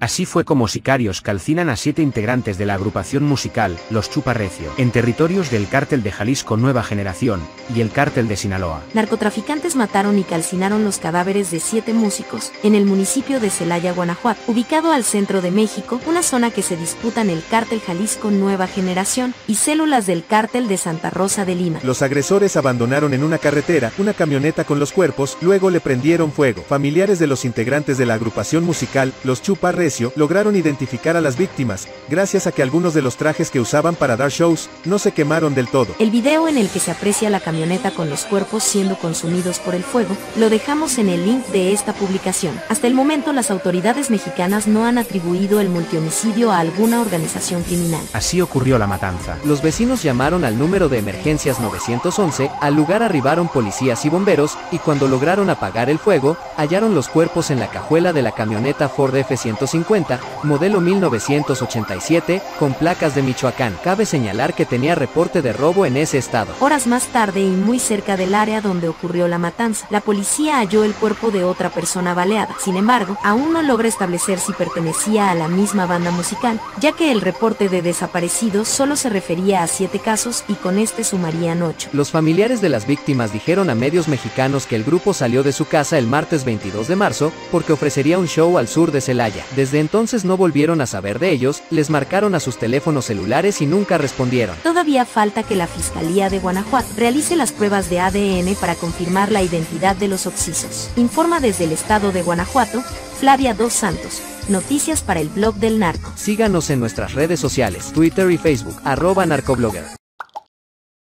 Así fue como sicarios calcinan a siete integrantes de la agrupación musical, Los Chuparrecio, en territorios del cártel de Jalisco Nueva Generación, y el cártel de Sinaloa. Narcotraficantes mataron y calcinaron los cadáveres de siete músicos, en el municipio de Celaya, Guanajuato, ubicado al centro de México, una zona que se disputan el cártel Jalisco Nueva Generación, y células del cártel de Santa Rosa de Lima. Los agresores abandonaron en una carretera una camioneta con los cuerpos, luego le prendieron fuego. Familiares de los integrantes de la agrupación musical, Los Chuparrecio, lograron identificar a las víctimas, gracias a que algunos de los trajes que usaban para dar shows, no se quemaron del todo. El video en el que se aprecia la camioneta con los cuerpos siendo consumidos por el fuego, lo dejamos en el link de esta publicación. Hasta el momento las autoridades mexicanas no han atribuido el multihomicidio a alguna organización criminal. Así ocurrió la matanza. Los vecinos llamaron al número de emergencias 911, al lugar arribaron policías y bomberos, y cuando lograron apagar el fuego, hallaron los cuerpos en la cajuela de la camioneta Ford F-150 modelo 1987, con placas de Michoacán. Cabe señalar que tenía reporte de robo en ese estado. Horas más tarde y muy cerca del área donde ocurrió la matanza, la policía halló el cuerpo de otra persona baleada. Sin embargo, aún no logra establecer si pertenecía a la misma banda musical, ya que el reporte de desaparecidos solo se refería a siete casos y con este sumarían ocho. Los familiares de las víctimas dijeron a medios mexicanos que el grupo salió de su casa el martes 22 de marzo porque ofrecería un show al sur de Celaya. Desde entonces no volvieron a saber de ellos, les marcaron a sus teléfonos celulares y nunca respondieron. Todavía falta que la Fiscalía de Guanajuato realice las pruebas de ADN para confirmar la identidad de los occisos. Informa desde el estado de Guanajuato, Flavia Dos Santos. Noticias para el blog del narco. Síganos en nuestras redes sociales, Twitter y Facebook, arroba narcoblogger.